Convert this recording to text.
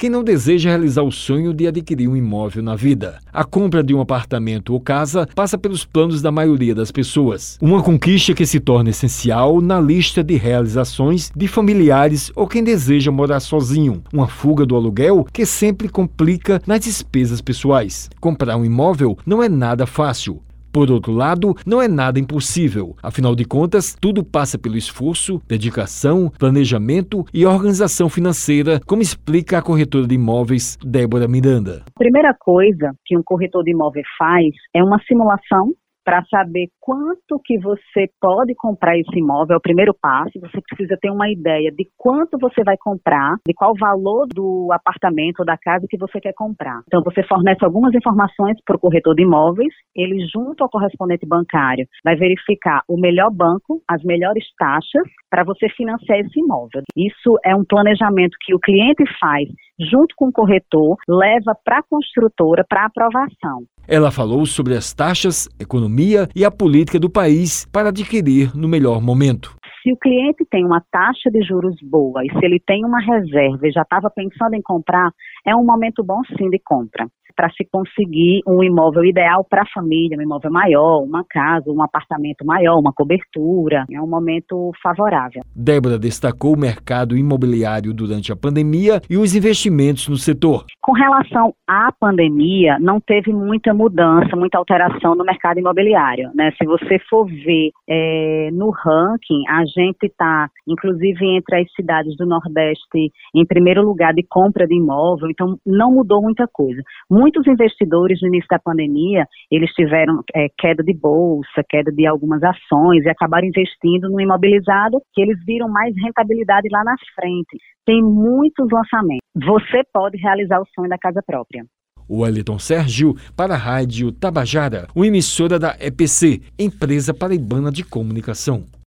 quem não deseja realizar o sonho de adquirir um imóvel na vida. A compra de um apartamento ou casa passa pelos planos da maioria das pessoas. Uma conquista que se torna essencial na lista de realizações de familiares ou quem deseja morar sozinho. Uma fuga do aluguel que sempre complica nas despesas pessoais. Comprar um imóvel não é nada fácil. Por outro lado, não é nada impossível. Afinal de contas, tudo passa pelo esforço, dedicação, planejamento e organização financeira, como explica a corretora de imóveis Débora Miranda. A primeira coisa que um corretor de imóvel faz é uma simulação para saber quanto que você pode comprar esse imóvel, é o primeiro passo, você precisa ter uma ideia de quanto você vai comprar, de qual valor do apartamento ou da casa que você quer comprar. Então você fornece algumas informações para o corretor de imóveis, ele junto ao correspondente bancário vai verificar o melhor banco, as melhores taxas para você financiar esse imóvel. Isso é um planejamento que o cliente faz junto com o corretor, leva para a construtora para aprovação. Ela falou sobre as taxas, economia e a política do país para adquirir no melhor momento. Se o cliente tem uma taxa de juros boa e se ele tem uma reserva e já estava pensando em comprar, é um momento bom sim de compra para se conseguir um imóvel ideal para a família, um imóvel maior, uma casa, um apartamento maior, uma cobertura. É um momento favorável. Débora destacou o mercado imobiliário durante a pandemia e os investimentos no setor. Com relação à pandemia, não teve muita mudança, muita alteração no mercado imobiliário. Né? Se você for ver é, no ranking, a gente está, inclusive, entre as cidades do Nordeste em primeiro lugar de compra de imóvel, então não mudou muita coisa. Muitos investidores no início da pandemia, eles tiveram é, queda de bolsa, queda de algumas ações e acabaram investindo no imobilizado, que eles viram mais rentabilidade lá na frente. Tem muitos lançamentos. Você pode realizar o sonho da casa própria. Wellington Sérgio para a Rádio Tabajara, uma emissora da EPC, Empresa Paraibana de Comunicação.